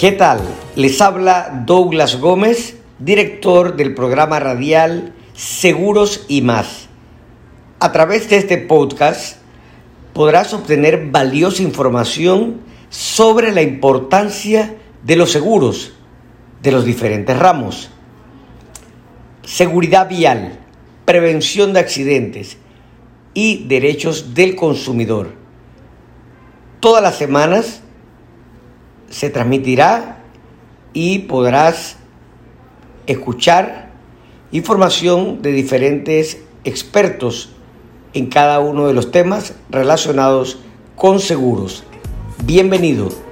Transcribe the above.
¿Qué tal? Les habla Douglas Gómez, director del programa radial Seguros y más. A través de este podcast podrás obtener valiosa información sobre la importancia de los seguros de los diferentes ramos. Seguridad vial, prevención de accidentes y derechos del consumidor. Todas las semanas se transmitirá y podrás escuchar información de diferentes expertos en cada uno de los temas relacionados con seguros. Bienvenido.